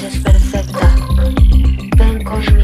noche es perfecta. Ven conmigo.